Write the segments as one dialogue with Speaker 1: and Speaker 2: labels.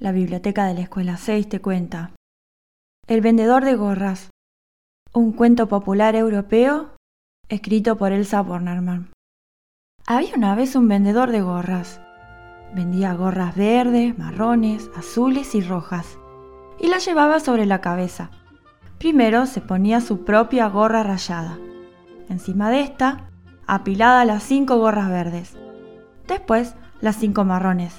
Speaker 1: La biblioteca de la escuela 6 te cuenta. El vendedor de gorras. Un cuento popular europeo escrito por Elsa Bornerman. Había una vez un vendedor de gorras. Vendía gorras verdes, marrones, azules y rojas. Y las llevaba sobre la cabeza. Primero se ponía su propia gorra rayada. Encima de esta, apilada las cinco gorras verdes. Después, las cinco marrones.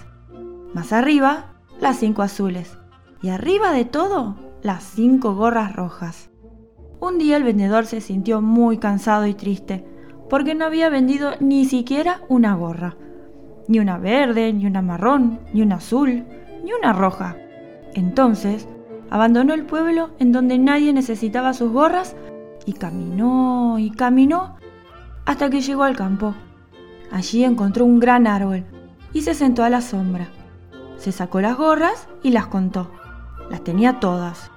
Speaker 1: Más arriba, las cinco azules. Y arriba de todo, las cinco gorras rojas. Un día el vendedor se sintió muy cansado y triste, porque no había vendido ni siquiera una gorra. Ni una verde, ni una marrón, ni una azul, ni una roja. Entonces, abandonó el pueblo en donde nadie necesitaba sus gorras y caminó y caminó hasta que llegó al campo. Allí encontró un gran árbol y se sentó a la sombra. Se sacó las gorras y las contó. Las tenía todas.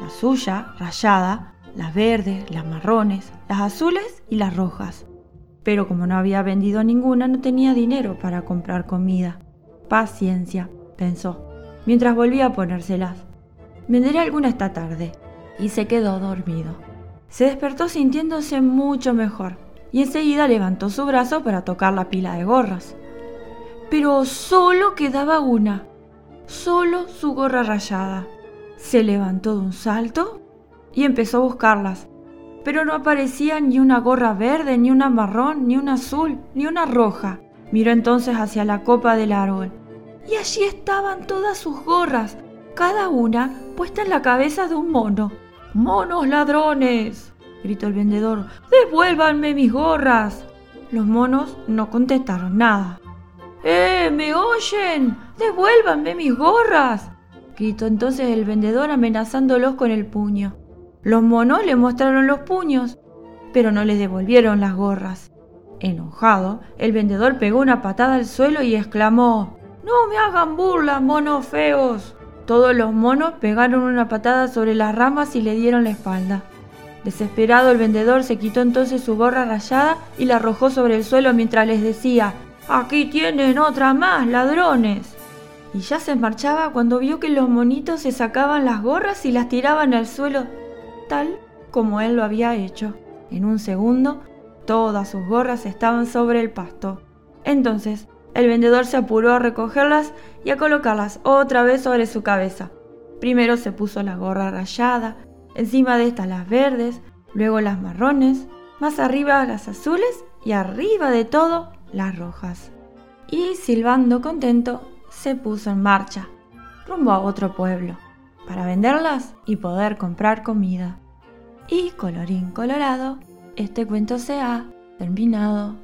Speaker 1: La suya, rayada, las verdes, las marrones, las azules y las rojas. Pero como no había vendido ninguna, no tenía dinero para comprar comida. Paciencia, pensó, mientras volvía a ponérselas. Venderé alguna esta tarde. Y se quedó dormido. Se despertó sintiéndose mucho mejor y enseguida levantó su brazo para tocar la pila de gorras. Pero solo quedaba una solo su gorra rayada. Se levantó de un salto y empezó a buscarlas, pero no aparecía ni una gorra verde, ni una marrón, ni una azul, ni una roja. Miró entonces hacia la copa del árbol y allí estaban todas sus gorras, cada una puesta en la cabeza de un mono. ¡Monos ladrones! gritó el vendedor. ¡Devuélvanme mis gorras! Los monos no contestaron nada. ¡Eh! ¿Me oyen? ¡Devuélvanme mis gorras! gritó entonces el vendedor amenazándolos con el puño. Los monos le mostraron los puños, pero no les devolvieron las gorras. Enojado, el vendedor pegó una patada al suelo y exclamó No me hagan burla, monos feos. Todos los monos pegaron una patada sobre las ramas y le dieron la espalda. Desesperado el vendedor se quitó entonces su gorra rayada y la arrojó sobre el suelo mientras les decía Aquí tienen otra más, ladrones. Y ya se marchaba cuando vio que los monitos se sacaban las gorras y las tiraban al suelo, tal como él lo había hecho. En un segundo, todas sus gorras estaban sobre el pasto. Entonces, el vendedor se apuró a recogerlas y a colocarlas otra vez sobre su cabeza. Primero se puso la gorra rayada, encima de estas las verdes, luego las marrones, más arriba las azules y arriba de todo las rojas. Y silbando contento, se puso en marcha, rumbo a otro pueblo, para venderlas y poder comprar comida. Y colorín colorado, este cuento se ha terminado.